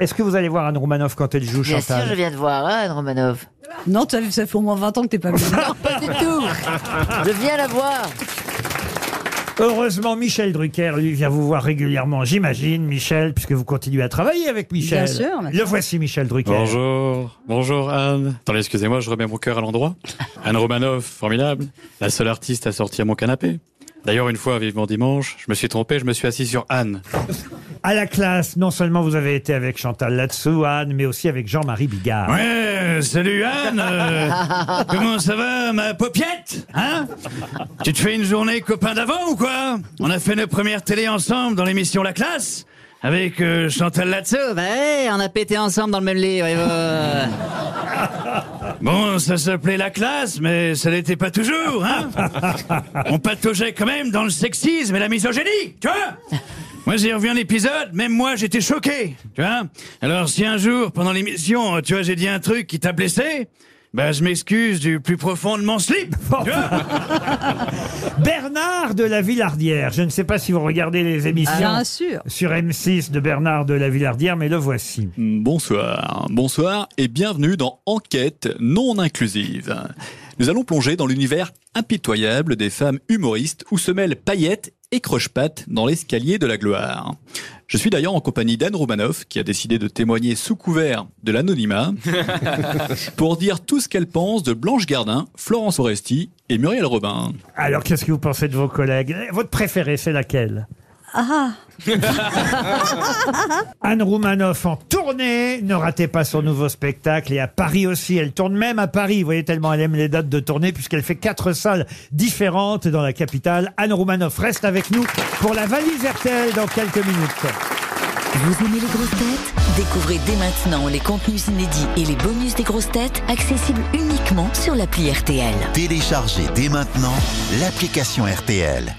Est-ce que vous allez voir Anne Romanoff quand elle joue, Bien sûr, je viens de voir, hein, Anne Romanov. Non, ça, ça fait au moins 20 ans que t'es pas venu. Pas du tout. Je viens la voir. Heureusement, Michel Drucker, lui, vient vous voir régulièrement, j'imagine, Michel, puisque vous continuez à travailler avec Michel. Bien sûr, bien Le voici, Michel Drucker. Bonjour, bonjour Anne. Attendez, excusez-moi, je remets mon cœur à l'endroit. Anne Romanoff, formidable. La seule artiste à sortir mon canapé. D'ailleurs, une fois, vivement dimanche, je me suis trompé, je me suis assis sur Anne. À la classe, non seulement vous avez été avec Chantal Latsou, Anne, mais aussi avec Jean-Marie Bigard. Ouais, salut Anne. euh, comment ça va, ma paupiette Hein? Tu te fais une journée copain d'avant ou quoi? On a fait nos premières télé ensemble dans l'émission La Classe avec euh, Chantal Latsou. Bah ouais, on a pété ensemble dans le même lit. ouais, ouais. Bon, ça s'appelait La Classe, mais ça l'était pas toujours, hein? On pataugeait quand même dans le sexisme et la misogynie, tu vois? Moi, j'ai revu un épisode, même moi, j'étais choqué, tu vois. Alors, si un jour, pendant l'émission, tu vois, j'ai dit un truc qui t'a blessé, bah, je m'excuse du plus profond de mon slip, tu vois. Bernard de la Villardière. Je ne sais pas si vous regardez les émissions Bien sûr. sur M6 de Bernard de la Villardière, mais le voici. Bonsoir, bonsoir et bienvenue dans Enquête non inclusive. Nous allons plonger dans l'univers impitoyable des femmes humoristes où se mêlent paillettes et croche-pattes dans l'escalier de la gloire. Je suis d'ailleurs en compagnie d'Anne Romanoff qui a décidé de témoigner sous couvert de l'anonymat pour dire tout ce qu'elle pense de Blanche Gardin, Florence Foresti et Muriel Robin. Alors, qu'est-ce que vous pensez de vos collègues? Votre préférée, c'est laquelle? Ah, Anne Roumanoff en tournée. Ne ratez pas son nouveau spectacle. Et à Paris aussi. Elle tourne même à Paris. Vous voyez tellement elle aime les dates de tournée puisqu'elle fait quatre salles différentes dans la capitale. Anne Roumanoff reste avec nous pour la valise RTL dans quelques minutes. Vous aimez les grosses têtes? Découvrez dès maintenant les contenus inédits et les bonus des grosses têtes accessibles uniquement sur l'appli RTL. Téléchargez dès maintenant l'application RTL.